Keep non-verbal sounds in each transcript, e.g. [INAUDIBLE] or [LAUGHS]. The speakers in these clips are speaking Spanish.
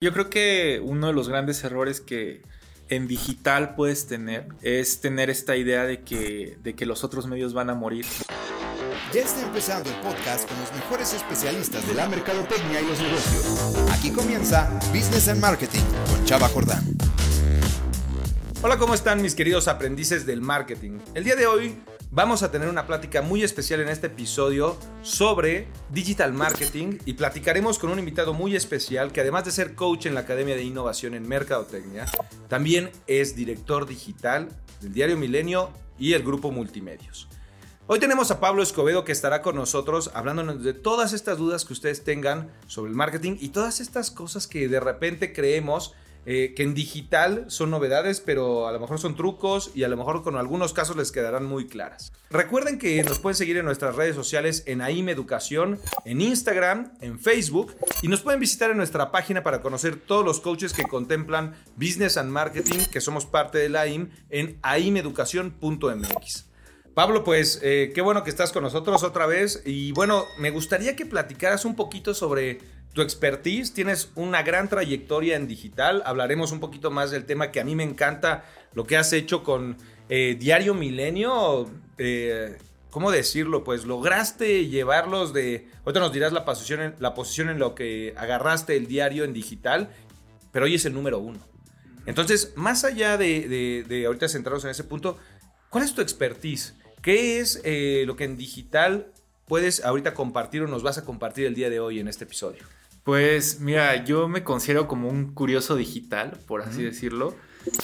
Yo creo que uno de los grandes errores que en digital puedes tener es tener esta idea de que, de que los otros medios van a morir. Ya está empezando el podcast con los mejores especialistas de la mercadotecnia y los negocios. Aquí comienza Business and Marketing con Chava Jordán. Hola, ¿cómo están mis queridos aprendices del marketing? El día de hoy vamos a tener una plática muy especial en este episodio sobre digital marketing y platicaremos con un invitado muy especial que además de ser coach en la Academia de Innovación en Mercadotecnia, también es director digital del diario Milenio y el grupo Multimedios. Hoy tenemos a Pablo Escobedo que estará con nosotros hablándonos de todas estas dudas que ustedes tengan sobre el marketing y todas estas cosas que de repente creemos eh, que en digital son novedades, pero a lo mejor son trucos y a lo mejor con algunos casos les quedarán muy claras. Recuerden que nos pueden seguir en nuestras redes sociales en AIM Educación, en Instagram, en Facebook y nos pueden visitar en nuestra página para conocer todos los coaches que contemplan Business and Marketing, que somos parte de la AIM, en aimeducación.mx. Pablo, pues eh, qué bueno que estás con nosotros otra vez y bueno, me gustaría que platicaras un poquito sobre tu expertise, tienes una gran trayectoria en digital, hablaremos un poquito más del tema que a mí me encanta, lo que has hecho con eh, Diario Milenio, eh, ¿cómo decirlo? Pues lograste llevarlos de, ahorita nos dirás la posición, en, la posición en lo que agarraste el diario en digital, pero hoy es el número uno. Entonces, más allá de, de, ahorita centrarnos en ese punto, ¿cuál es tu expertise? ¿Qué es eh, lo que en digital puedes ahorita compartir o nos vas a compartir el día de hoy en este episodio? Pues mira, yo me considero como un curioso digital, por así decirlo.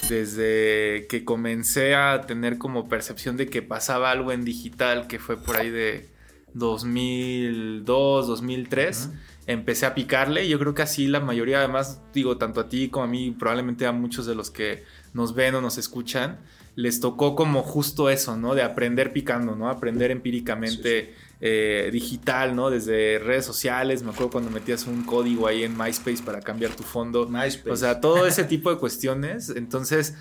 Desde que comencé a tener como percepción de que pasaba algo en digital, que fue por ahí de 2002, 2003, empecé a picarle. Yo creo que así la mayoría, además, digo, tanto a ti como a mí, probablemente a muchos de los que nos ven o nos escuchan, les tocó como justo eso, ¿no? De aprender picando, ¿no? Aprender empíricamente. Eh, digital, ¿no? Desde redes sociales, me acuerdo cuando metías un código ahí en MySpace para cambiar tu fondo. MySpace. O sea, todo ese tipo de cuestiones. Entonces,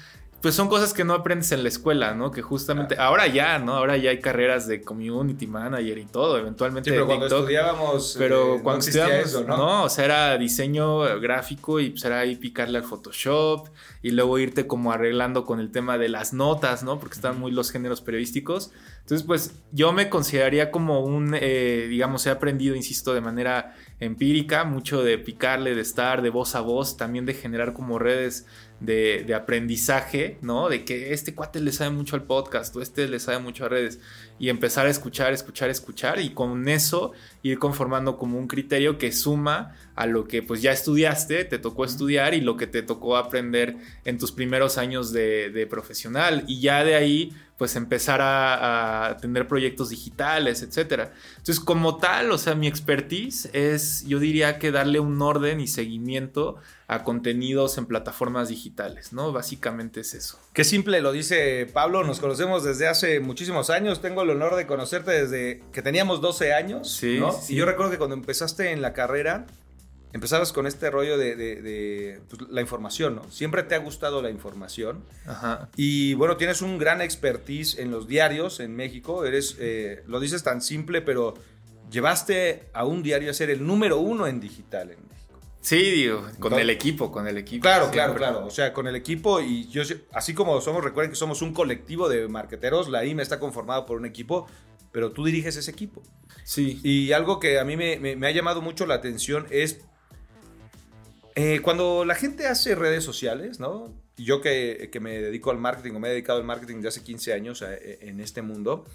pues son cosas que no aprendes en la escuela, ¿no? Que justamente, ahora ya, ¿no? Ahora ya hay carreras de community manager y todo, eventualmente. Sí, pero cuando estudiábamos. Pero eh, cuando estudiábamos, eso, ¿no? ¿no? O sea, era diseño gráfico y pues era ahí picarle al Photoshop y luego irte como arreglando con el tema de las notas, ¿no? Porque están muy los géneros periodísticos. Entonces, pues yo me consideraría como un, eh, digamos, he aprendido, insisto, de manera empírica, mucho de picarle, de estar de voz a voz, también de generar como redes de, aprendizaje, ¿no? De que este cuate le sabe mucho al podcast o este le sabe mucho a redes y empezar a escuchar, escuchar, escuchar y con eso ir conformando como un criterio que suma a lo que pues ya estudiaste, te tocó estudiar y lo que te tocó aprender en tus primeros años de, de profesional y ya de ahí pues empezar a, tener proyectos digitales, etcétera. Entonces, como tal, o sea, mi expertise es, yo diría que darle un orden y seguimiento a contenidos en plataformas digitales, ¿no? Básicamente es eso. Qué simple lo dice Pablo, nos conocemos desde hace muchísimos años, tengo el honor de conocerte desde que teníamos 12 años, sí, sí. Y yo recuerdo que cuando empezaste en la carrera, empezabas con este rollo de, pues, la información, ¿no? Siempre te ha gustado la información. Ajá. Y bueno, tienes un gran expertise en los diarios en México. Eres, eh, lo dices tan simple, pero llevaste a un diario a ser el número uno en digital en México. Sí, digo, con el equipo, con el equipo. Claro, claro, claro. O sea, con el equipo y yo, así como somos, recuerden que somos un colectivo de marqueteros, la IME está conformada por un equipo, pero tú diriges ese equipo. Sí. Y algo que a mí me ha llamado mucho la atención es eh, cuando la gente hace redes sociales, ¿no? Yo que, me dedico al marketing o me he dedicado al marketing de hace 15 años eh, en este mundo,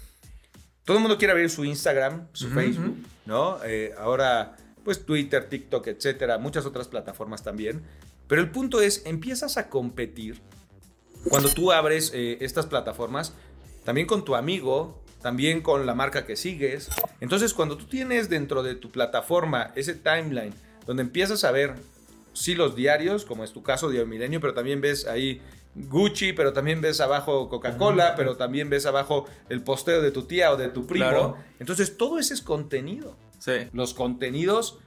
todo el mundo quiere abrir su Instagram, su Facebook, ¿no? Eh, ahora, pues Twitter, TikTok, etcétera, muchas otras plataformas también. Pero el punto es, empiezas a competir cuando tú abres estas plataformas, también con tu amigo, también con la marca que sigues. Entonces, cuando tú tienes dentro de tu plataforma ese timeline donde empiezas a ver sí los diarios, como es tu caso, Diario Milenio, pero también ves ahí Gucci, pero también ves abajo Coca-Cola, pero también ves abajo el posteo de tu tía o de tu primo. Entonces, todo ese es contenido. Sí. Los contenidos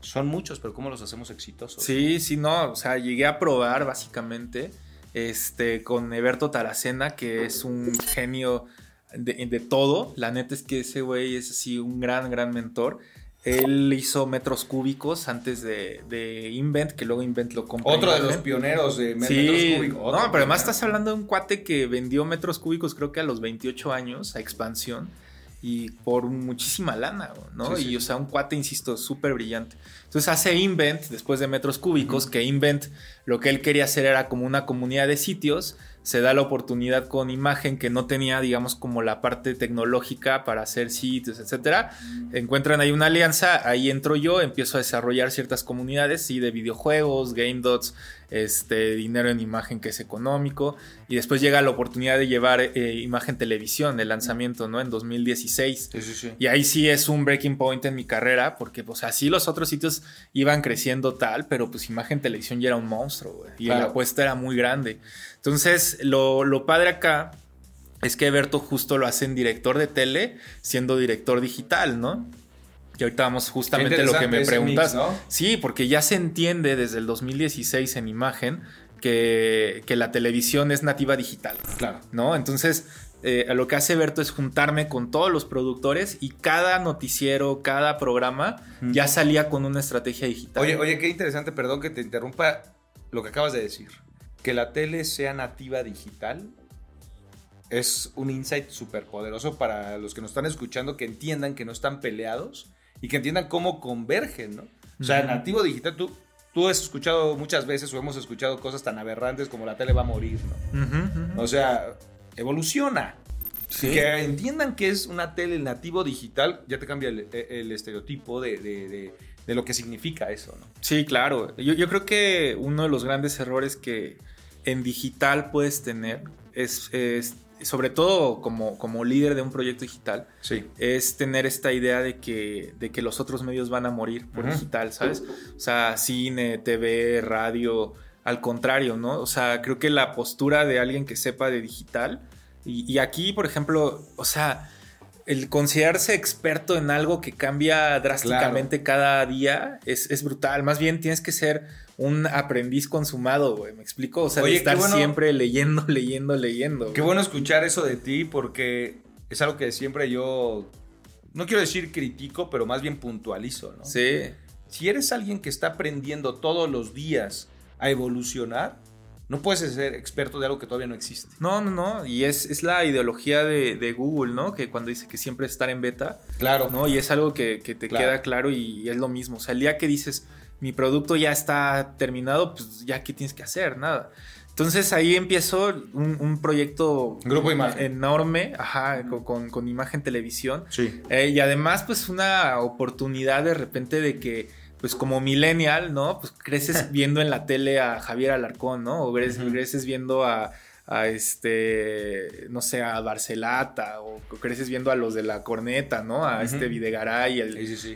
son muchos, pero ¿cómo los hacemos exitosos? Sí, sí, no. O sea, llegué a probar básicamente este, con Eberto Taracena, que es un genio de, de todo. La neta es que ese güey es así un gran, gran mentor Él hizo metros cúbicos antes de, Invent, que luego Invent lo compró. Otro de los pioneros de metros cúbicos. No, pero además estás hablando de un cuate que vendió metros cúbicos creo que a los 28 años a expansión y por muchísima lana, ¿no? y o sea, un cuate, insisto, súper brillante. Entonces hace Invent, después de metros cúbicos, que Invent lo que él quería hacer era como una comunidad de sitios se da la oportunidad con imagen que no tenía, digamos, como la parte tecnológica para hacer sitios, etcétera. Encuentran ahí una alianza, ahí entro yo, empiezo a desarrollar ciertas comunidades, sí, de videojuegos, game dots, este, dinero en imagen que es económico, y después llega la oportunidad de llevar eh, imagen televisión, el lanzamiento, ¿no? En 2016. Sí, sí, sí. Y ahí sí es un breaking point en mi carrera, porque, pues, así los otros sitios iban creciendo tal, pero pues imagen televisión ya era un monstruo, güey, y la apuesta era muy grande. Entonces, lo, padre acá es que Berto justo lo hace en director de tele, siendo director digital, ¿no? Y ahorita vamos justamente lo que me preguntas. Sí, porque ya se entiende desde el 2016 en imagen que, la televisión es nativa digital. Claro. ¿No? Entonces, eh, lo que hace Berto es juntarme con todos los productores y cada noticiero, cada programa ya salía con una estrategia digital. Oye, oye, qué interesante, perdón que te interrumpa lo que acabas de decir que la tele sea nativa digital es un insight súper poderoso para los que nos están escuchando, que entiendan que no están peleados y que entiendan cómo convergen, ¿no? O sea, nativo digital, tú, tú has escuchado muchas veces o hemos escuchado cosas tan aberrantes como la tele va a morir, ¿no? O sea, evoluciona. Que entiendan que es una tele nativo digital, ya te cambia el, estereotipo de, lo que significa eso, ¿no? Sí, claro. Yo, yo creo que uno de los grandes errores que, en digital puedes tener es, sobre todo como, como, líder de un proyecto digital, es tener esta idea de que, de que los otros medios van a morir por digital, ¿sabes? O sea, cine, TV, radio, al contrario, ¿no? O sea, creo que la postura de alguien que sepa de digital, y, aquí, por ejemplo, o sea, el considerarse experto en algo que cambia drásticamente cada día es, es, brutal. Más bien tienes que ser un aprendiz consumado, güey. ¿Me explico? O sea, estar siempre leyendo, [LAUGHS] leyendo, leyendo. Qué bueno escuchar eso de ti porque es algo que siempre yo, no quiero decir critico, pero más bien puntualizo, ¿no? Sí. Si eres alguien que está aprendiendo todos los días a evolucionar, no puedes ser experto de algo que todavía no existe. No, no, no. Y es, la ideología de, Google, ¿no? Que cuando dice que siempre estar en beta. Claro. ¿no? Y es algo que, te queda claro y es lo mismo. O sea, el día que dices, mi producto ya está terminado, pues ya qué tienes que hacer, nada. Entonces ahí empiezo un, proyecto Grupo imagen. enorme, ajá, con, imagen televisión. Sí. Eh, y además, pues una oportunidad de repente de que, pues como millennial, ¿no? Pues creces [LAUGHS] viendo en la tele a Javier Alarcón, ¿no? O creces viendo a a este, no sé, a Barcelata o creces viendo a los de la corneta, ¿no? A este Videgaray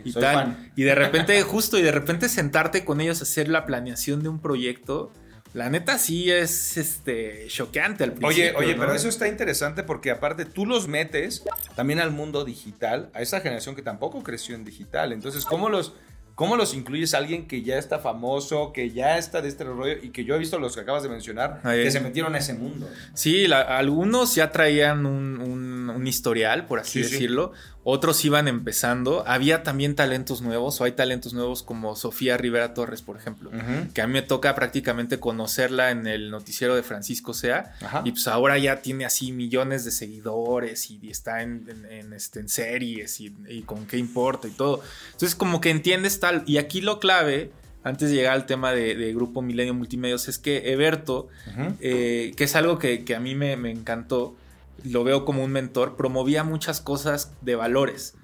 y tal. Y de repente, [LAUGHS] justo, y de repente sentarte con ellos a hacer la planeación de un proyecto. La neta sí es este choqueante al principio. Oye, oye, pero eso está interesante porque aparte tú los metes también al mundo digital, a esa generación que tampoco creció en digital. Entonces, ¿cómo los ¿Cómo los incluyes a alguien que ya está famoso, que ya está de este rollo y que yo he visto los que acabas de mencionar, que se metieron a ese mundo? Sí, algunos ya traían un, historial, por así decirlo otros iban empezando. Había también talentos nuevos, o hay talentos nuevos como Sofía Rivera Torres, por ejemplo, que a mí me toca prácticamente conocerla en el noticiero de Francisco Sea. Y pues ahora ya tiene así millones de seguidores y, está en, este, series y, con qué importa y todo. Entonces, como que entiendes tal. Y aquí lo clave. Antes de llegar al tema de, Grupo Milenio Multimedios, es que Eberto, eh, que es algo que, a mí me, me encantó, lo veo como un mentor, promovía muchas cosas de valores.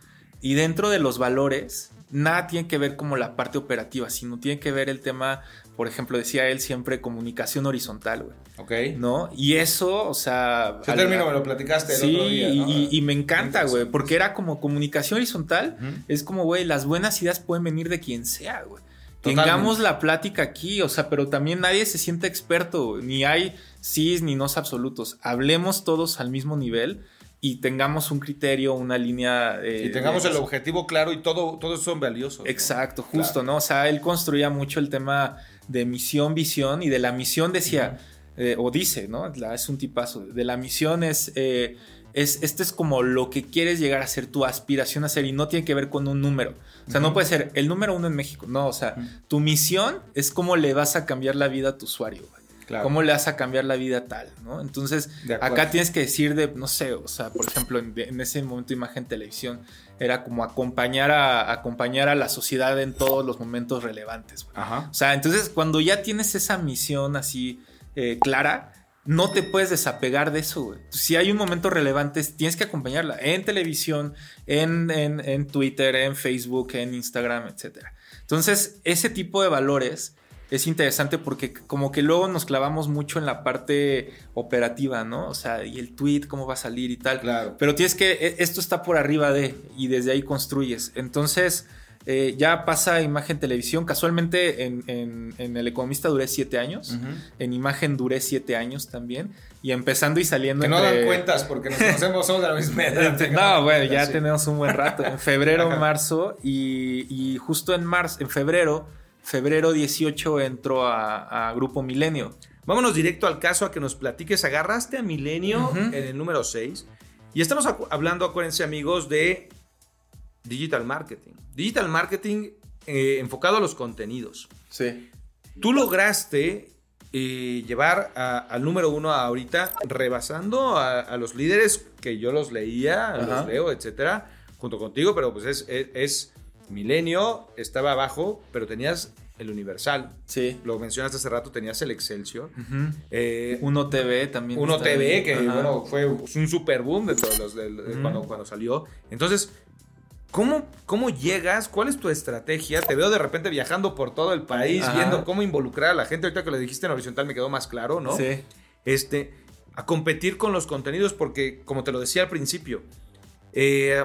Y dentro de los valores, nada tiene que ver como la parte operativa, sino tiene que ver el tema, por ejemplo, decía él siempre, comunicación horizontal, güey. Ok. ¿No? Y eso, o sea... Ese término me lo platicaste el sí, otro día, y, y, me encanta, güey, porque era como comunicación horizontal, es como, güey, las buenas ideas pueden venir de quien sea, güey. Tengamos la plática aquí, o sea, pero también nadie se siente experto, ni hay sí ni no absolutos. Hablemos todos al mismo nivel y tengamos un criterio, una línea. Eh, y tengamos el objetivo claro y todo, todos son valiosos. Exacto, justo, ¿no? O sea, él construía mucho el tema de misión, visión y de la misión decía, eh, o dice, ¿no? es un tipazo. De la misión es. Eh, es, este es como lo que quieres llegar a ser, tu aspiración a ser, y no tiene que ver con un número. O sea, no puede ser el número uno en México. No, o sea, tu misión es cómo le vas a cambiar la vida a tu usuario. ¿Cómo le vas a cambiar la vida tal? ¿no? Entonces, acá tienes que decir de, no sé, o sea, por ejemplo, en, ese momento imagen televisión era como acompañar a, acompañar a la sociedad en todos los momentos relevantes. O sea, entonces cuando ya tienes esa misión así eh, clara, no te puedes desapegar de eso, güey. Si hay un momento relevante, tienes que acompañarla en televisión, en, en, en Twitter, en Facebook, en Instagram, etc. Entonces, ese tipo de valores es interesante porque como que luego nos clavamos mucho en la parte operativa, ¿no? O sea, y el tweet, cómo va a salir y tal. Claro. Pero tienes que, e, esto está por arriba de, y desde ahí construyes. Entonces, eh, ya pasa imagen televisión. Casualmente en, El Economista duré siete años. En imagen duré siete años también. Y empezando y saliendo. Que no dan cuentas porque nos conocemos, somos de la misma edad. no, bueno, ya tenemos un buen rato. En febrero, marzo. Y, y justo en marzo, en febrero febrero 18 entró a, Grupo Milenio. Vámonos directo al caso a que nos platiques. Agarraste a Milenio en el número 6. Y estamos hablando, acuérdense amigos, de digital marketing. Digital marketing eh, enfocado a los contenidos. Sí. Tú lograste eh, llevar al número uno ahorita, rebasando a, los líderes que yo los leía, los leo, etcétera, junto contigo, pero pues es, es Milenio estaba abajo, pero tenías el Universal. Sí. Lo mencionaste hace rato, tenías el Excelsior. Eh, Uno TV también. Uno TV, que bueno, fue un super boom de todos los cuando, cuando salió. Entonces, ¿Cómo, ¿Cómo llegas? ¿Cuál es tu estrategia? Te veo de repente viajando por todo el país, viendo cómo involucrar a la gente. Ahorita que lo dijiste en horizontal me quedó más claro, ¿no? Sí. Este, a competir con los contenidos, porque, como te lo decía al principio, eh,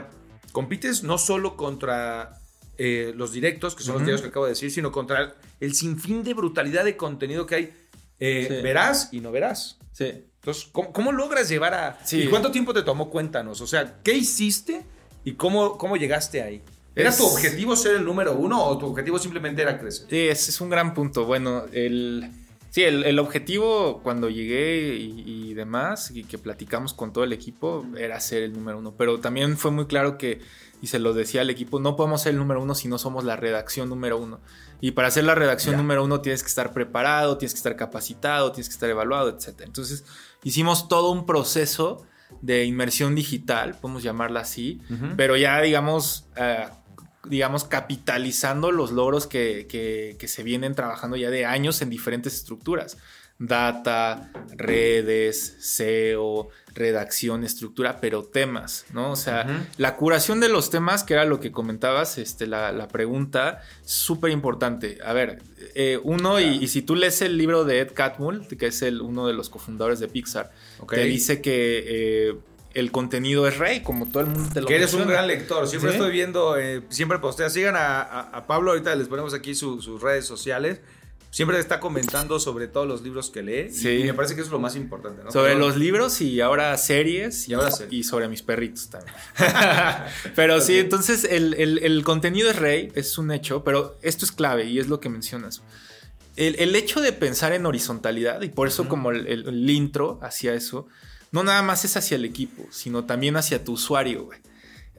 compites no solo contra eh, los directos, que son los videos que acabo de decir, sino contra el sinfín de brutalidad de contenido que hay. Eh, verás y no verás. Sí. Entonces, ¿cómo, logras llevar a... ¿Y cuánto tiempo te tomó? Cuéntanos. O sea, ¿qué hiciste y cómo, cómo llegaste ahí? ¿Era tu objetivo ser el número uno o tu objetivo simplemente era crecer? Sí, ese es un gran punto. Bueno, el... Sí, el, objetivo cuando llegué y, y, demás, y que platicamos con todo el equipo, era ser el número uno. Pero también fue muy claro que y se lo decía al equipo, no podemos ser el número uno si no somos la redacción número uno. Y para ser la redacción número uno tienes que estar preparado, tienes que estar capacitado, tienes que estar evaluado, etc. Entonces hicimos todo un proceso de inmersión digital, podemos llamarla así, pero ya digamos... Eh, digamos, capitalizando los logros que, que, se vienen trabajando ya de años en diferentes estructuras. Data, redes, SEO, redacción, estructura, pero temas, ¿no? O sea, la curación de los temas, que era lo que comentabas, este, la, pregunta, súper importante. A ver, eh, uno, y, si tú lees el libro de Ed Catmull, que es el, uno de los cofundadores de Pixar, te dice que... Eh, el contenido es rey, como todo el mundo te lo Que eres un gran lector. Siempre estoy viendo, eh, siempre postea. Sigan a, Pablo, ahorita les ponemos aquí sus redes sociales siempre está comentando sobre todos los libros que lee. Sí. Y me parece que eso es lo más importante, ¿no? Sobre los libros y ahora series. Y, ahora Y sobre mis perritos también. [LAUGHS] pero sí, entonces el, contenido es rey, es un hecho, pero esto es clave y es lo que mencionas. El, hecho de pensar en horizontalidad, y por eso como el, intro hacia eso, no nada más es hacia el equipo, sino también hacia tu usuario, güey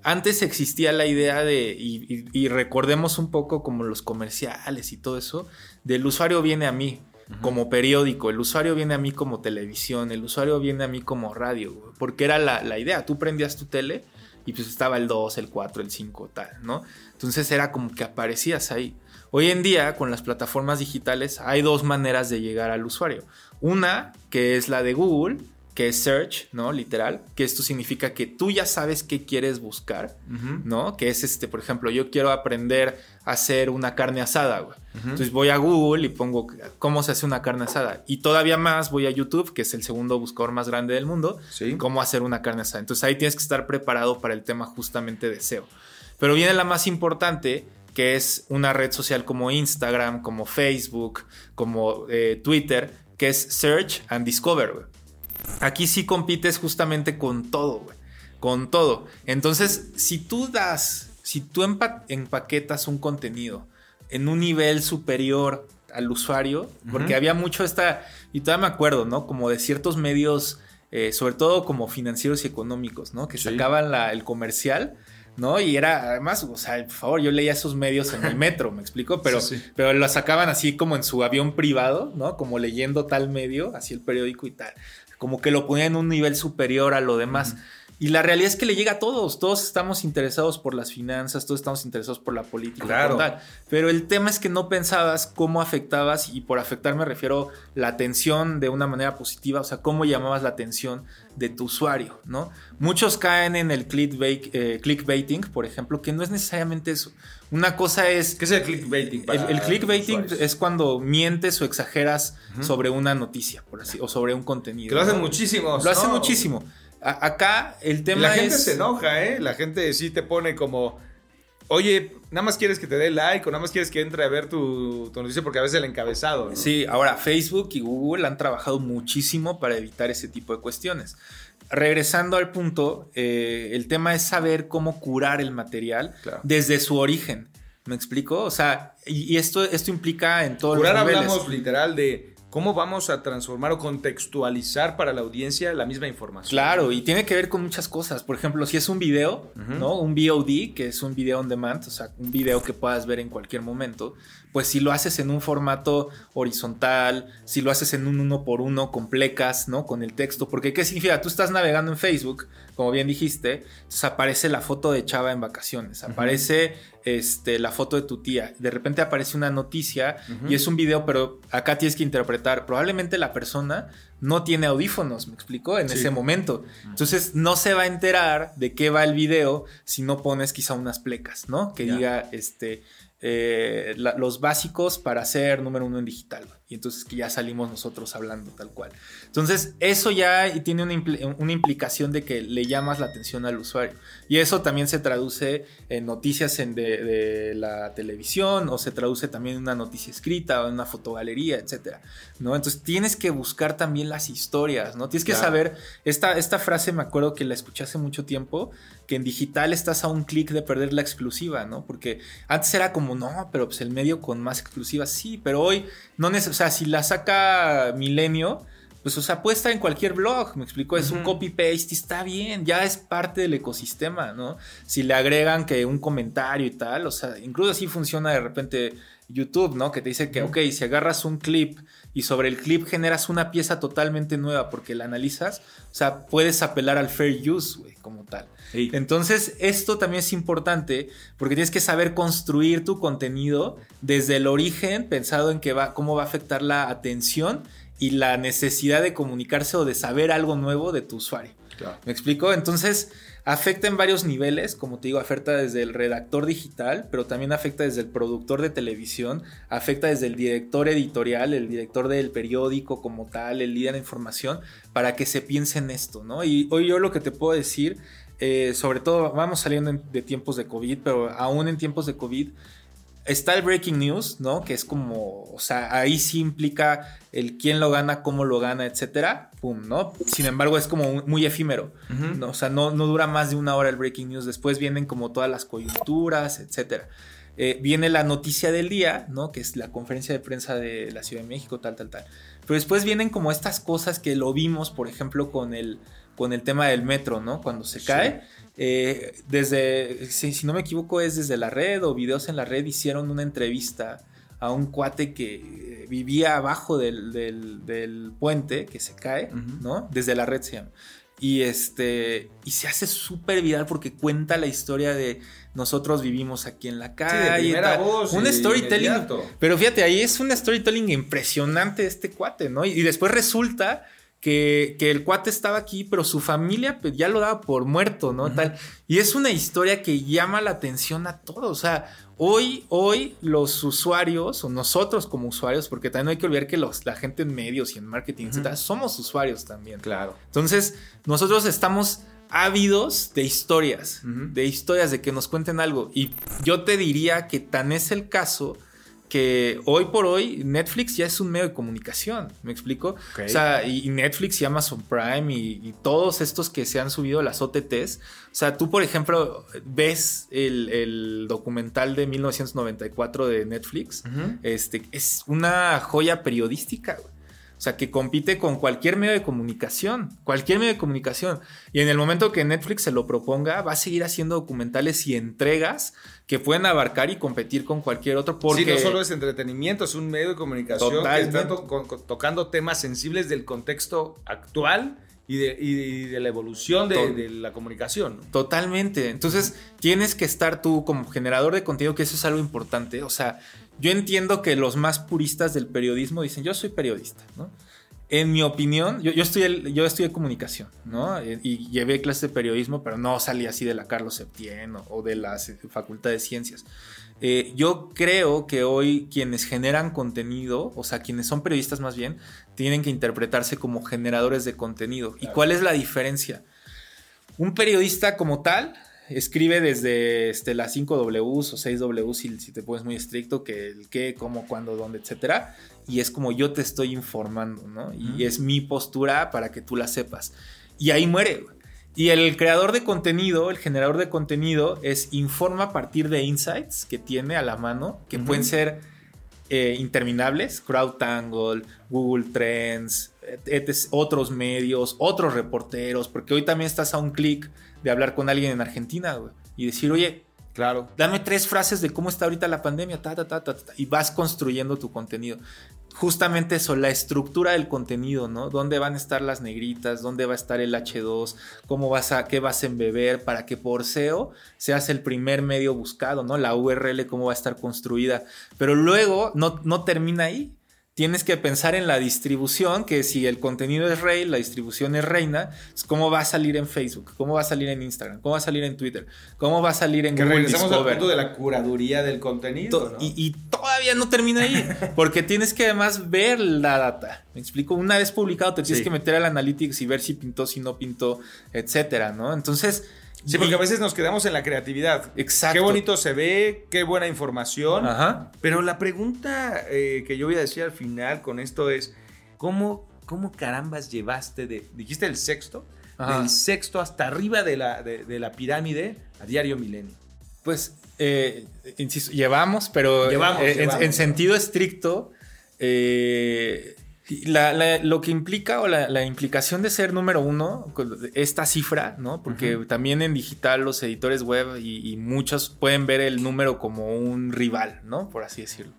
antes existía la idea de, y, recordemos un poco como los comerciales y todo eso, del usuario viene a mí como periódico, el usuario viene a mí como televisión, el usuario viene a mí como radio, porque era la, idea, tú prendías tu tele y pues estaba el 2, el 4, el 5, tal, ¿no? Entonces era como que aparecías ahí. Hoy en día, con las plataformas digitales, hay dos maneras de llegar al usuario. Una, que es la de Google, que es search, ¿no? Literal, que esto significa que tú ya sabes qué quieres buscar, ¿no? Que es este, por ejemplo, yo quiero aprender a hacer una carne asada, güey. Entonces voy a Google y pongo cómo se hace una carne asada. Y todavía más voy a YouTube, que es el segundo buscador más grande del mundo, cómo hacer una carne asada. Entonces ahí tienes que estar preparado para el tema justamente de SEO. Pero viene la más importante, que es una red social como Instagram, como Facebook, como eh, Twitter, que es Search and Discover, güey. Aquí sí compites justamente con todo, güey. Con todo. Entonces, si tú das, si tú empaquetas un contenido en un nivel superior al usuario, porque había mucho esta, y todavía me acuerdo, ¿no? Como de ciertos medios eh, sobre todo como financieros y económicos, ¿no? Que sacaban la, el comercial. ¿no? Y era, además, o sea, por favor, yo leía esos medios en el [LAUGHS] metro, ¿me explico? Pero, pero lo sacaban así como en su avión privado, ¿no? Como leyendo tal medio, así el periódico y tal. Como que lo ponían en un nivel superior a lo demás. Y la realidad es que le llega a todos. Todos estamos interesados por las finanzas, todos estamos interesados por la política. Claro. Pero el tema es que no pensabas cómo afectabas, y por afectar me refiero la atención de una manera positiva, o sea, cómo llamabas la atención de tu usuario, ¿no? Muchos caen en el clickbait, eh, clickbaiting, por ejemplo, que no es necesariamente eso. Una cosa es... ¿Qué es el clickbaiting? el, clickbaiting es cuando mientes o exageras sobre una noticia, por así, o sobre un contenido. Que lo hacen muchísimo. Lo hacen muchísimo acá el tema La gente se enoja, ¿eh? La gente sí te pone como... Oye, nada más quieres que te dé like o nada más quieres que entre a ver tu, noticia porque a veces el encabezado. Sí, ahora Facebook y Google han trabajado muchísimo para evitar ese tipo de cuestiones. Regresando al punto, eh, el tema es saber cómo curar el material desde su origen. ¿Me explico? O sea, y, esto, esto implica en todo Curar hablamos literal de ¿Cómo vamos a transformar o contextualizar para la audiencia la misma información? Claro, y tiene que ver con muchas cosas. Por ejemplo, si es un video, ¿no? Un VOD, que es un video on demand, o sea, un video que puedas ver en cualquier momento, pues si lo haces en un formato horizontal, si lo haces en un uno por uno con plecas, ¿no? Con el texto, porque ¿qué significa? Tú estás navegando en Facebook, como bien dijiste, entonces aparece la foto de Chava en vacaciones, aparece este, la foto de tu tía, de repente aparece una noticia y es un video, pero acá tienes que interpretar, probablemente la persona no tiene audífonos, me explicó, en ese momento. Entonces no se va a enterar de qué va el video si no pones quizá unas plecas, ¿no? Que diga, este, eh, los básicos para ser número uno en digital. Y entonces que ya salimos nosotros hablando tal cual. Entonces eso ya tiene una, una, implicación de que le llamas la atención al usuario. Y eso también se traduce en noticias en de, la televisión o se traduce también en una noticia escrita o en una fotogalería, etc. ¿no? Entonces tienes que buscar también las historias, ¿no? Tienes que saber, esta, esta frase me acuerdo que la escuché hace mucho tiempo que en digital estás a un clic de perder la exclusiva, ¿no? Porque antes era como, no, pero pues el medio con más exclusivas, sí, pero hoy no necesariamente, o sea, si la saca Milenio, pues o sea, puede estar en cualquier blog, me explico, es un copy-paste y está bien, ya es parte del ecosistema, ¿no? Si le agregan que un comentario y tal, o sea, incluso así funciona de repente YouTube, ¿no? Que te dice que, ok, si agarras un clip y sobre el clip generas una pieza totalmente nueva porque la analizas, o sea, puedes apelar al fair use, güey, como tal. Entonces, esto también es importante porque tienes que saber construir tu contenido desde el origen, pensado en que va, cómo va a afectar la atención y la necesidad de comunicarse o de saber algo nuevo de tu usuario. ¿Me explico? Entonces, afecta en varios niveles, como te digo, afecta desde el redactor digital, pero también afecta desde el productor de televisión, afecta desde el director editorial, el director del periódico como tal, el líder de información, para que se piense en esto, ¿no? Y hoy yo lo que te puedo decir, eh, sobre todo vamos saliendo de tiempos de COVID, pero aún en tiempos de COVID, está el breaking news, ¿no? Que es como, o sea, ahí sí implica el quién lo gana, cómo lo gana, etcétera, pum, ¿no? Sin embargo, es como muy efímero, ¿no? O sea, no, no dura más de una hora el breaking news. Después vienen como todas las coyunturas, etcétera. Eh, viene la noticia del día, ¿no? Que es la conferencia de prensa de la Ciudad de México, tal, tal, tal. Pero después vienen como estas cosas que lo vimos, por ejemplo, con el, con el tema del metro, ¿no? Cuando se cae. Eh, desde, si, no me equivoco, es desde la red o videos en la red, hicieron una entrevista a un cuate que eh, vivía abajo del, puente que se cae, ¿no? Desde la red se llama. Y este. Y se hace súper viral porque cuenta la historia de nosotros vivimos aquí en la calle. un storytelling. Pero fíjate, ahí es un storytelling impresionante este cuate, ¿no? y después resulta que, el cuate estaba aquí, pero su familia pues, ya lo daba por muerto, ¿no? Tal. Y es una historia que llama la atención a todos. O sea, hoy, hoy los usuarios, o nosotros como usuarios, porque también no hay que olvidar que los, la gente en medios y en marketing, etcétera, somos usuarios también. Claro. Entonces, nosotros estamos ávidos de historias, de historias, de que nos cuenten algo. Y yo te diría que tan es el caso que hoy por hoy Netflix ya es un medio de comunicación, ¿me explico? O sea, y, Netflix y Amazon Prime y, todos estos que se han subido las OTTs, o sea, tú por ejemplo ves el, documental de 1994 de Netflix, este, es una joya periodística, O sea, que compite con cualquier medio de comunicación, cualquier medio de comunicación. Y en el momento que Netflix se lo proponga, va a seguir haciendo documentales y entregas que pueden abarcar y competir con cualquier otro. Porque sí, no solo es entretenimiento, es un medio de comunicación que está tocando temas sensibles del contexto actual y de, la evolución de, la comunicación. Totalmente. Entonces, tienes que estar tú como generador de contenido, que eso es algo importante. O sea, yo entiendo que los más puristas del periodismo dicen, yo soy periodista, ¿no? En mi opinión, yo, yo, estudié, yo estudié comunicación, ¿no? Eh, y, llevé clases de periodismo, pero no salí así de la Carlos Septién o, de la Facultad de Ciencias. Eh, yo creo que hoy quienes generan contenido, o sea, quienes son periodistas más bien, tienen que interpretarse como generadores de contenido. ¿Y cuál es la diferencia? Un periodista como tal escribe desde este, las 5 Ws o 6 Ws si, si, te pones muy estricto, que el qué, cómo, cuándo, dónde, etcétera. Y es como yo te estoy informando, ¿no? Y es mi postura para que tú la sepas. Y ahí muere. Y el creador de contenido, el generador de contenido, es informa a partir de insights que tiene a la mano, que pueden ser eh, interminables, CrowdTangle, Google Trends, otros medios, otros reporteros, porque hoy también estás a un clic de hablar con alguien en Argentina, y decir, oye, claro, dame tres frases de cómo está ahorita la pandemia, ta, ta, ta, ta, y vas construyendo tu contenido. Justamente eso, la estructura del contenido, ¿no? ¿Dónde van a estar las negritas? ¿Dónde va a estar el H2? ¿Cómo vas a, qué vas a embeber? Para que por SEO seas el primer medio buscado, ¿no? La URL, cómo va a estar construida. Pero luego no, no termina ahí tienes que pensar en la distribución, que si el contenido es rey, la distribución es reina, cómo va a salir en Facebook, cómo va a salir en Instagram, cómo va a salir en Twitter, cómo va a salir en que Google regresamos al punto de la curaduría del contenido. y, todavía no termina ahí, porque tienes que además ver la data. Me explico, una vez publicado te tienes que meter al analytics y ver si pintó, si no pintó, etcétera, ¿no? Entonces Sí, porque a veces nos quedamos en la creatividad. Exacto. Qué bonito se ve, qué buena información. Ajá. Pero la pregunta eh, que yo voy a decir al final con esto es, ¿cómo, cómo carambas llevaste de, dijiste el sexto, del sexto hasta arriba de la, de, la pirámide a Diario Milenio? Pues, eh, insisto, llevamos, pero llevamos, en, sentido estricto, eh, lo que implica o la, implicación de ser número uno, esta cifra, ¿no? Porque también en digital los editores web y, muchos pueden ver el número como un rival, ¿no? Por así decirlo.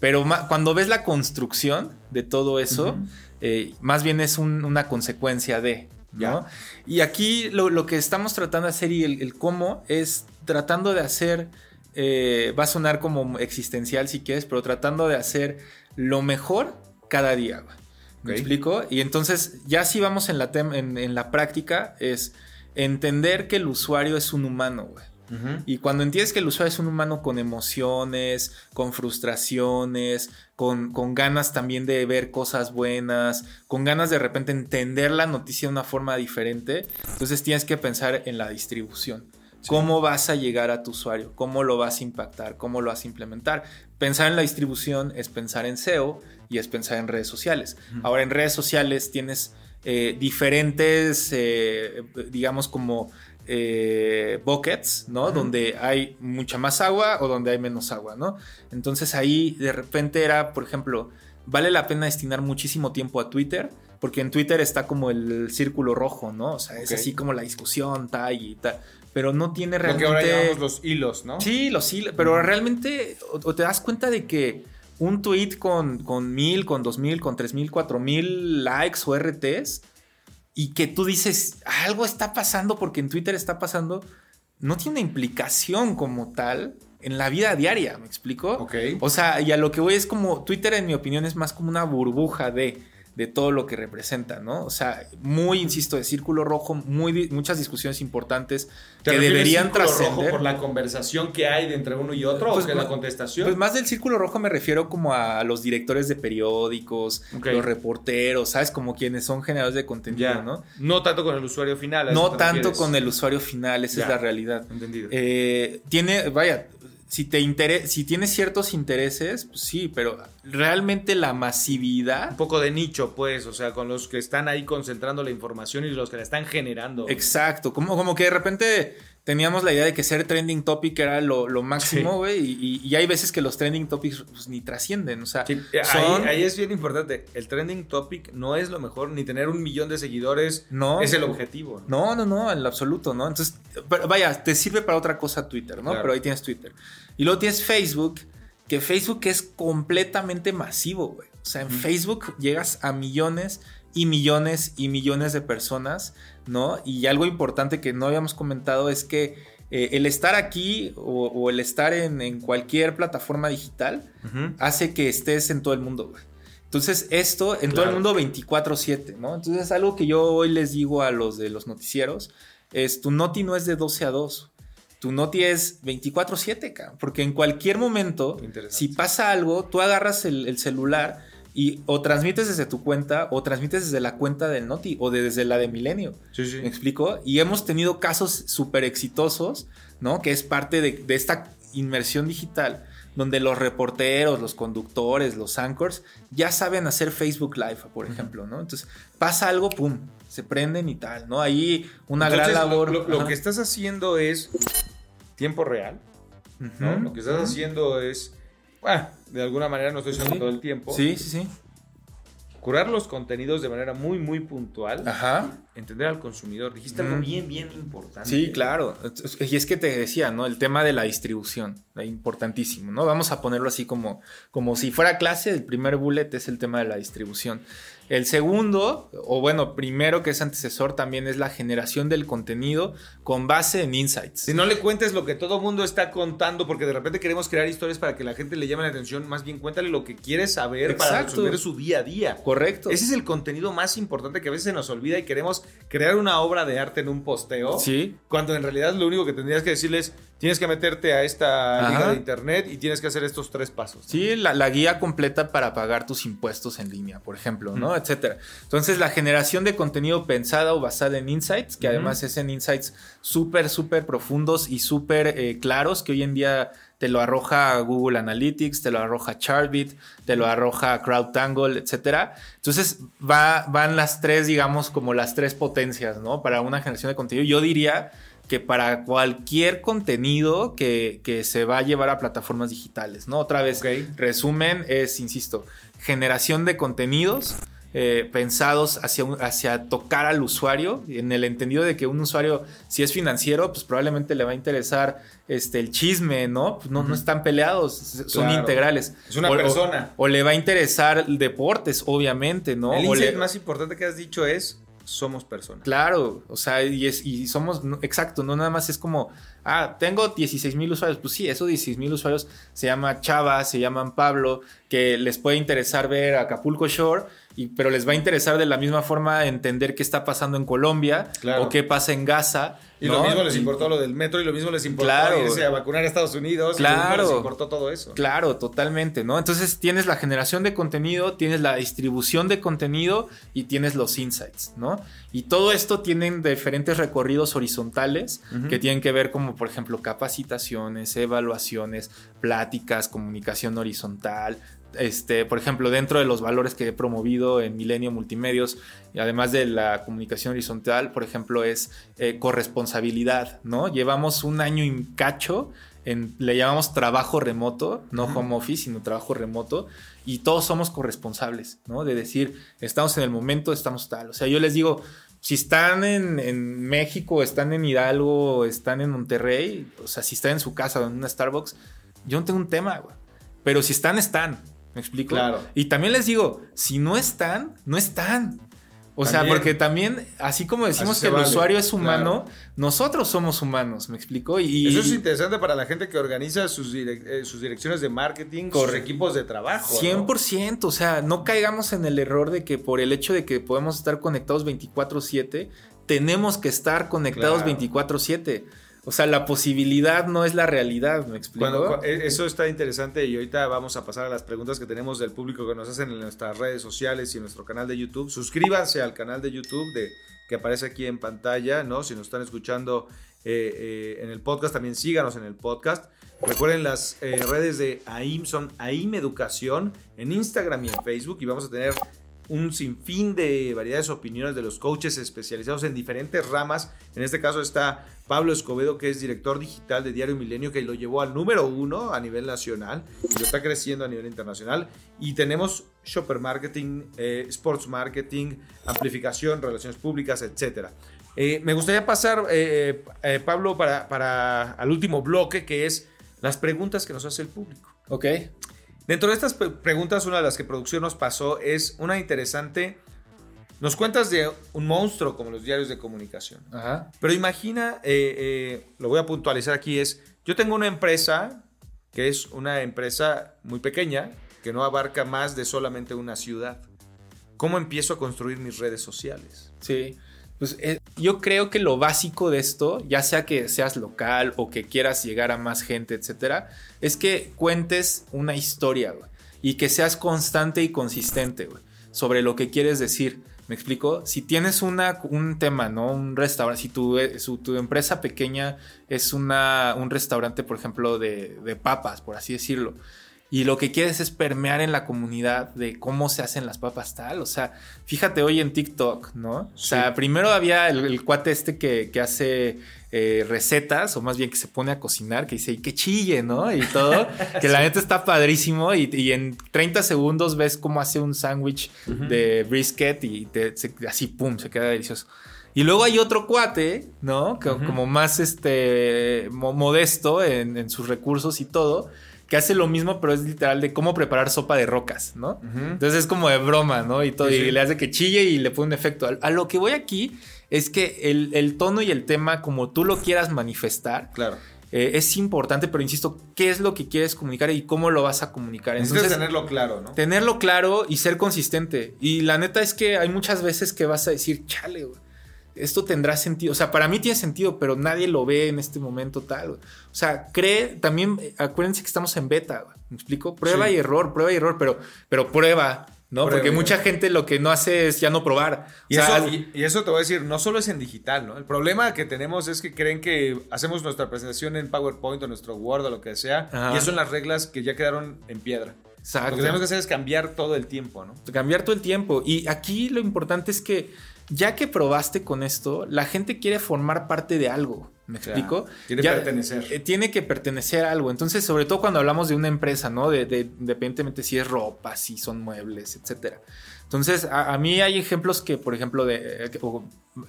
Pero cuando ves la construcción de todo eso, eh, más bien es una consecuencia de, ¿no? Y aquí lo, que estamos tratando de hacer y el, cómo es tratando de hacer, eh, va a sonar como existencial si quieres, pero tratando de hacer lo mejor cada día. ¿Me explico? Y entonces, ya si vamos en la, en, la práctica, es entender que el usuario es un humano, güey. Y cuando entiendes que el usuario es un humano con emociones, con frustraciones, con, con, ganas también de ver cosas buenas, con ganas de repente entender la noticia de una forma diferente, entonces tienes que pensar en la distribución. ¿Cómo vas a llegar a tu usuario? ¿Cómo lo vas a impactar? ¿Cómo lo vas a implementar? Pensar en la distribución es pensar en SEO y es pensar en redes sociales. Ahora en redes sociales tienes eh, diferentes, eh, digamos como eh, buckets, ¿no? Donde hay mucha más agua o donde hay menos agua, ¿no? Entonces ahí de repente era, por ejemplo, vale la pena destinar muchísimo tiempo a Twitter porque en Twitter está como el círculo rojo, ¿no? O sea, es así como la discusión, tal y tal pero no tiene realmente. Lo que ahora llamamos los hilos, ¿no? Sí, los hilos, pero realmente o, te das cuenta de que un tweet con, con mil, con dos mil, con tres mil, cuatro mil likes o RTs y que tú dices algo está pasando porque en Twitter está pasando, no tiene implicación como tal en la vida diaria, ¿me explico? Ok. O sea, y a lo que voy es como Twitter, en mi opinión, es más como una burbuja de de todo lo que representa, ¿no? O sea, muy, insisto, de círculo rojo, muy, muchas discusiones importantes que deberían trascender. por la conversación que hay entre uno y otro pues, o que la contestación? Pues más del círculo rojo me refiero como a los directores de periódicos, los reporteros, ¿sabes? Como quienes son generadores de contenido, ¿no? No tanto con el usuario final. No tanto con el usuario final, esa es la realidad. Entendido. Eh, tiene, vaya, si te interesa, si tienes ciertos intereses, pues sí, pero realmente la masividad. Un poco de nicho, pues, o sea, con los que están ahí concentrando la información y los que la están generando. Exacto, como, como que de repente teníamos la idea de que ser trending topic era lo, máximo, güey, y, hay veces que los trending topics pues, ni trascienden, o sea, ahí, es bien importante, el trending topic no es lo mejor, ni tener un millón de seguidores no, es el objetivo. No, no, no, en lo absoluto, ¿no? Entonces, vaya, te sirve para otra cosa Twitter, ¿no? Pero ahí tienes Twitter. Y luego tienes Facebook, que Facebook es completamente masivo, güey. O sea, en Facebook llegas a millones y millones y millones de personas, ¿no? Y algo importante que no habíamos comentado es que eh, el estar aquí o, el estar en, cualquier plataforma digital hace que estés en todo el mundo, güey. Entonces, esto en todo el mundo 24/7, ¿no? Entonces, algo que yo hoy les digo a los de los noticieros es, tu noti no es de 12 a 2. Tu noti es 24/7, porque en cualquier momento, si pasa algo, tú agarras el celular y o transmites desde tu cuenta o transmites desde la cuenta del Noti o desde la de Milenio. Sí, sí. ¿Me explico? Y hemos tenido casos súper exitosos, ¿no? Que es parte de, esta inmersión digital donde los reporteros, los conductores, los anchors ya saben hacer Facebook Live, por ejemplo, ¿no? Entonces pasa algo, pum, se prenden y tal, ¿no? Ahí una gran labor. Lo, que estás haciendo es tiempo real, ¿no? Lo que estás haciendo es bueno, de alguna manera no estoy usando todo el tiempo. Sí, sí, sí. Curar los contenidos de manera muy, muy puntual. Ajá. Entender al consumidor. Dijiste algo bien, bien importante. Sí, claro. Y es que te decía, ¿no? El tema de la distribución. Importantísimo, ¿no? Vamos a ponerlo así como, como si fuera clase. El primer bullet es el tema de la distribución. El segundo, o bueno, primero que es antecesor, también es la generación del contenido con base en insights. Si no le cuentes lo que todo mundo está contando, porque de repente queremos crear historias para que la gente le llame la atención, más bien cuéntale lo que quiere saber para resolver su día a día. Correcto. Ese es el contenido más importante que a veces se nos olvida y queremos crear una obra de arte en un posteo. Sí. Cuando en realidad lo único que tendrías que decirles tienes que meterte a esta liga de internet y tienes que hacer estos tres pasos. Sí, la, guía completa para pagar tus impuestos en línea, por ejemplo, ¿no? Etcétera. Entonces, la generación de contenido pensada o basada en insights, que además es en insights súper, súper profundos y súper eh, claros, que hoy en día te lo arroja Google Analytics, te lo arroja Chartbeat, te lo arroja CrowdTangle, etcétera. Entonces, va, van las tres, digamos, como las tres potencias, ¿no? Para una generación de contenido. Yo diría que para cualquier contenido que, se va a llevar a plataformas digitales, ¿no? Otra vez, resumen es, insisto, generación de contenidos eh, pensados hacia, hacia tocar al usuario, en el entendido de que un usuario, si es financiero, pues probablemente le va a interesar este, el chisme, ¿no? No, no están peleados, son integrales. Es una persona. O, le va a interesar deportes, obviamente, ¿no? El más importante que has dicho es somos personas. Claro, o sea, y, es, y somos, exacto, no nada más es como, ah, tengo 16 mil usuarios. Pues sí, esos 16 mil usuarios se llama Chava, se llaman Pablo, que les puede interesar ver Acapulco Shore, y, pero les va a interesar de la misma forma entender qué está pasando en Colombia o qué pasa en Gaza y lo mismo les importó lo del metro y lo mismo les importó irse a vacunar a Estados Unidos. Claro. Y les importó todo eso. Claro, totalmente, ¿no? Entonces tienes la generación de contenido, tienes la distribución de contenido y tienes los insights, ¿no? Y todo esto tienen diferentes recorridos horizontales que tienen que ver como, por ejemplo, capacitaciones, evaluaciones, pláticas, comunicación horizontal, este, por ejemplo, dentro de los valores que he promovido en Milenio Multimedios, además de la comunicación horizontal, por ejemplo, es eh, corresponsabilidad, ¿no? Llevamos un año y cacho, en, le llamamos trabajo remoto, no home office, sino trabajo remoto, y todos somos corresponsables, ¿no? De decir, estamos en el momento, estamos tal. O sea, yo les digo, si están en, en México, están en Hidalgo, están en Monterrey, o sea, si están en su casa o en una Starbucks, yo no tengo un tema, güey. Pero si están, están. ¿Me explico? Claro. Y también les digo, si no están, no están. O sea, porque también, así como decimos que el usuario es humano, nosotros somos humanos, ¿me explico? Y, Eso es interesante para la gente que organiza sus, eh, sus direcciones de marketing, sus equipos de trabajo. 100%, o sea, no caigamos en el error de que por el hecho de que podemos estar conectados 24/7, tenemos que estar conectados 24/7. O sea, la posibilidad no es la realidad, ¿me explico? E, eso está interesante y ahorita vamos a pasar a las preguntas que tenemos del público que nos hacen en nuestras redes sociales y en nuestro canal de YouTube. Suscríbanse al canal de YouTube de, que aparece aquí en pantalla, ¿no? Si nos están escuchando eh, eh, en el podcast, también síganos en el podcast. Recuerden las eh, redes de AIM son AIM Educación en Instagram y en Facebook y vamos a tener un sinfín de variedades de opiniones de los coaches especializados en diferentes ramas. En este caso está Pablo Escobedo, que es director digital de Diario Milenio, que lo llevó al número uno a nivel nacional y está creciendo a nivel internacional. Y tenemos shopper marketing, eh, sports marketing, amplificación, relaciones públicas, etcétera. Eh, me gustaría pasar, eh, Pablo, para, para al último bloque, que es las preguntas que nos hace el público. Ok. Dentro de estas preguntas, una de las que producción nos pasó es una interesante. Nos cuentas de un monstruo como los diarios de comunicación. Ajá. Pero imagina, eh, eh, lo voy a puntualizar aquí, es, yo tengo una empresa que es una empresa muy pequeña, que no abarca más de solamente una ciudad. ¿Cómo empiezo a construir mis redes sociales? Sí. Pues eh, yo creo que lo básico de esto, ya sea que seas local o que quieras llegar a más gente, etcétera, es que cuentes una historia y que seas constante y consistente sobre lo que quieres decir. ¿Me explico? Si tienes una, un tema, ¿no? Un restaurante, si tu, eh, tu empresa pequeña es una, un restaurante, por ejemplo, de, de papas, por así decirlo y lo que quieres es permear en la comunidad de cómo se hacen las papas tal. O sea, fíjate hoy en TikTok, ¿no? O sea, primero había el, cuate este que, hace eh, recetas, o más bien que se pone a cocinar, que dice, y que chille, ¿no? Y todo, [LAUGHS] que la neta está padrísimo. Y, en 30 segundos ves cómo hace un sándwich de brisket y así, pum, se queda delicioso. Y luego hay otro cuate, ¿no? Como más este modesto en, en sus recursos y todo que hace lo mismo, pero es literal de cómo preparar sopa de rocas, ¿no? Entonces es como de broma, ¿no? Y todo, y le hace que chille y le pone un efecto. A, lo que voy aquí es que el, tono y el tema, como tú lo quieras manifestar, claro. Eh, es importante, pero insisto, ¿qué es lo que quieres comunicar y cómo lo vas a comunicar? Entonces, tenerlo claro, ¿no? Tenerlo claro y ser consistente. Y la neta es que hay muchas veces que vas a decir, chale, güey esto tendrá sentido. O sea, para mí tiene sentido, pero nadie lo ve en este momento tal. O sea, cree, también, acuérdense que estamos en beta, ¿me explico? Prueba y error, prueba y error, pero, pero prueba. ¿no? Porque mucha gente lo que no hace es ya no probar. Y, eso, y, eso te voy a decir, no solo es en digital, ¿no? El problema que tenemos es que creen que hacemos nuestra presentación en PowerPoint o nuestro Word o lo que sea, y eso son las reglas que ya quedaron en piedra. Exacto. Lo que tenemos que hacer es cambiar todo el tiempo, ¿no? Cambiar todo el tiempo. Y aquí lo importante es que ya que probaste con esto, la gente quiere formar parte de algo. ¿Me explico? Tiene que pertenecer. Eh, tiene que pertenecer a algo. Entonces, sobre todo cuando hablamos de una empresa, ¿no? De, de independientemente si es ropa, si son muebles, etcétera. Entonces, a, mí hay ejemplos que, por ejemplo, de eh,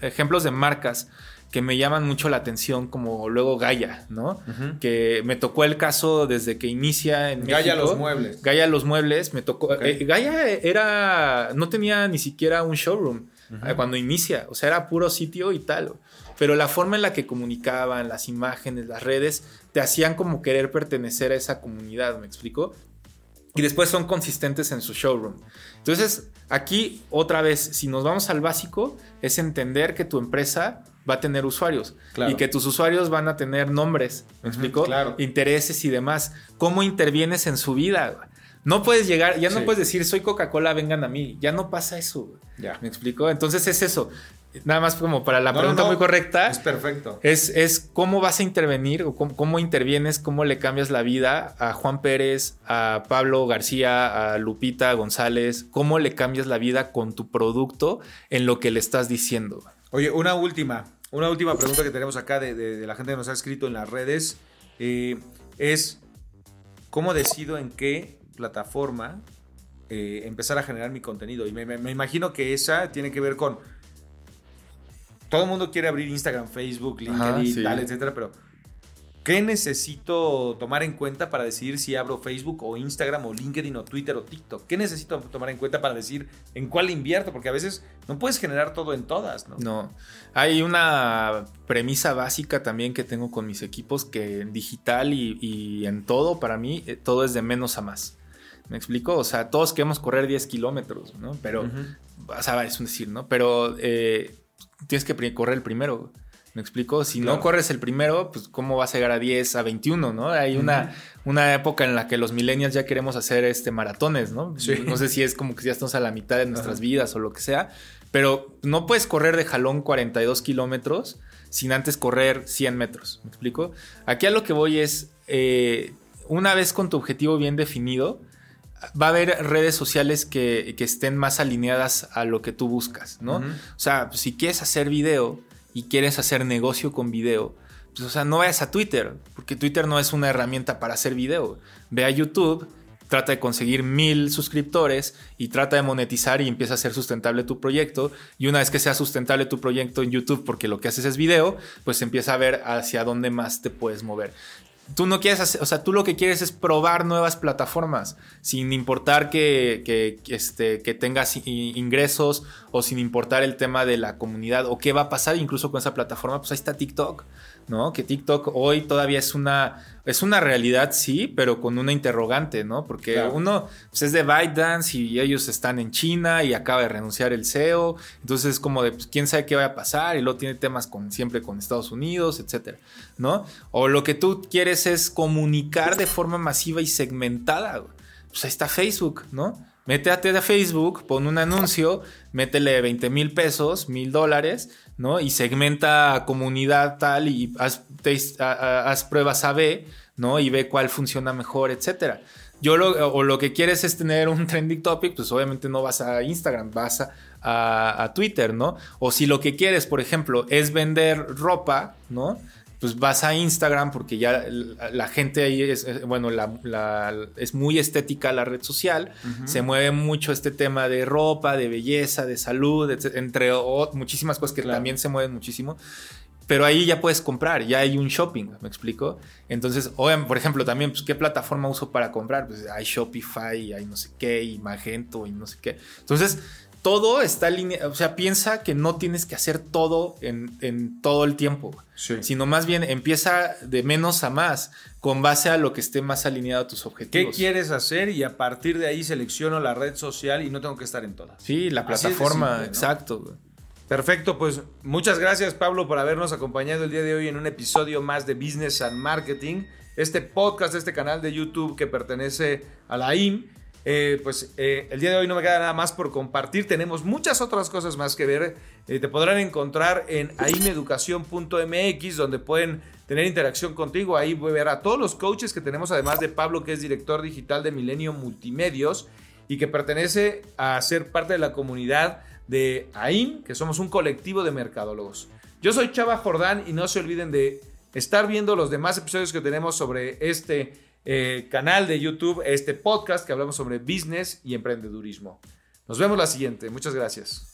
ejemplos de marcas que me llaman mucho la atención, como luego Gaia, ¿no? Que me tocó el caso desde que inicia en Gaia los muebles. Gaia los muebles, me tocó. Eh, Gaia era. no tenía ni siquiera un showroom cuando inicia. O sea, era puro sitio y tal. Pero la forma en la que comunicaban, las imágenes, las redes, te hacían como querer pertenecer a esa comunidad, ¿me explico? Y después son consistentes en su showroom. Entonces, aquí otra vez, si nos vamos al básico, es entender que tu empresa va a tener usuarios y que tus usuarios van a tener nombres, ¿me explico? Intereses y demás. ¿Cómo intervienes en su vida? No puedes llegar, ya no puedes decir soy Coca-Cola, vengan a mí. Ya no pasa eso. Ya. ¿Me explico? Entonces es eso. Nada más como para la pregunta muy correcta. Es perfecto. Es, es cómo vas a intervenir o cómo, intervienes, cómo le cambias la vida a Juan Pérez, a Pablo García, a Lupita González, cómo le cambias la vida con tu producto en lo que le estás diciendo. Oye, una última, una última pregunta que tenemos acá de, la gente que nos ha escrito en las redes eh, es cómo decido en qué plataforma eh, empezar a generar mi contenido. Y me, imagino que esa tiene que ver con. Todo el mundo quiere abrir Instagram, Facebook, LinkedIn, tal, etcétera, pero ¿qué necesito tomar en cuenta para decidir si abro Facebook o Instagram o LinkedIn o Twitter o TikTok? ¿Qué necesito tomar en cuenta para decir en cuál invierto? Porque a veces no puedes generar todo en todas, ¿no? No. Hay una premisa básica también que tengo con mis equipos que en digital y en todo, para mí, eh, todo es de menos a más. ¿Me explico? O sea, todos queremos correr 10 kilómetros, ¿no? Pero, o sea, es un decir, ¿no? Pero eh, tienes que correr el primero. ¿Me explico? Si no corres el primero, pues cómo vas a llegar a 10, a 21, ¿no? Hay una, una época en la que los millennials ya queremos hacer este maratones, ¿no? No sé si es como que ya estamos a la mitad de nuestras vidas o lo que sea, pero no puedes correr de jalón 42 kilómetros sin antes correr 100 metros, ¿me explico? Aquí a lo que voy es, eh, una vez con tu objetivo bien definido, va a haber redes sociales que, estén más alineadas a lo que tú buscas, ¿no? O sea, si quieres hacer video y quieres hacer negocio con video, pues, o sea, no vayas a Twitter, porque Twitter no es una herramienta para hacer video. Ve a YouTube, trata de conseguir mil suscriptores y trata de monetizar y empieza a ser sustentable tu proyecto. Y una vez que sea sustentable tu proyecto en YouTube, porque lo que haces es video, pues empieza a ver hacia dónde más te puedes mover tú no quieres hacer, o sea, tú lo que quieres es probar nuevas plataformas, sin importar que, que, este, que tengas ingresos o sin importar el tema de la comunidad o qué va a pasar incluso con esa plataforma, pues ahí está TikTok. ¿no? Que TikTok hoy todavía es una, es una realidad, sí, pero con una interrogante, ¿no? Porque uno pues, es de ByteDance y ellos están en China y acaba de renunciar el CEO, entonces es como de, pues, quién sabe qué va a pasar y luego tiene temas con, siempre con Estados Unidos, etcétera, ¿no? O lo que tú quieres es comunicar de forma masiva y segmentada, pues ahí está Facebook, ¿no? Métete a Facebook, pon un anuncio, métele 20 mil pesos, mil dólares, ¿no? Y segmenta comunidad tal y haz, haz pruebas A-B, ¿no? Y ve cuál funciona mejor, etcétera. Yo lo, o lo que quieres es tener un trending topic, pues obviamente no vas a Instagram, vas a, a Twitter, ¿no? O si lo que quieres, por ejemplo, es vender ropa, ¿no? Pues vas a Instagram porque ya la, gente ahí es, bueno, es muy estética la red social, se mueve mucho este tema de ropa, de belleza, de salud, entre muchísimas cosas que también se mueven muchísimo. Pero ahí ya puedes comprar, ya hay un shopping, ¿me explico? Entonces, por ejemplo, también, pues, ¿qué plataforma uso para comprar? Pues hay Shopify, hay no sé qué, y Magento, y no sé qué. Entonces, todo está alineado, o sea, piensa que no tienes que hacer todo en, todo el tiempo, sino más bien empieza de menos a más, con base a lo que esté más alineado a tus objetivos. ¿Qué quieres hacer? Y a partir de ahí selecciono la red social y no tengo que estar en todas. Sí, la plataforma, exacto. Perfecto, pues muchas gracias Pablo por habernos acompañado el día de hoy en un episodio más de Business and Marketing, este podcast, este canal de YouTube que pertenece a la IM eh, pues eh, el día de hoy no me queda nada más por compartir. Tenemos muchas otras cosas más que ver. Eh, te podrán encontrar en aimeducación.mx, donde pueden tener interacción contigo. Ahí voy a ver a todos los coaches que tenemos, además de Pablo, que es director digital de Milenio Multimedios y que pertenece a ser parte de la comunidad de AIM, que somos un colectivo de mercadólogos. Yo soy Chava Jordán y no se olviden de estar viendo los demás episodios que tenemos sobre este eh, canal de YouTube este podcast que hablamos sobre business y emprendedurismo. Nos vemos la siguiente. Muchas gracias.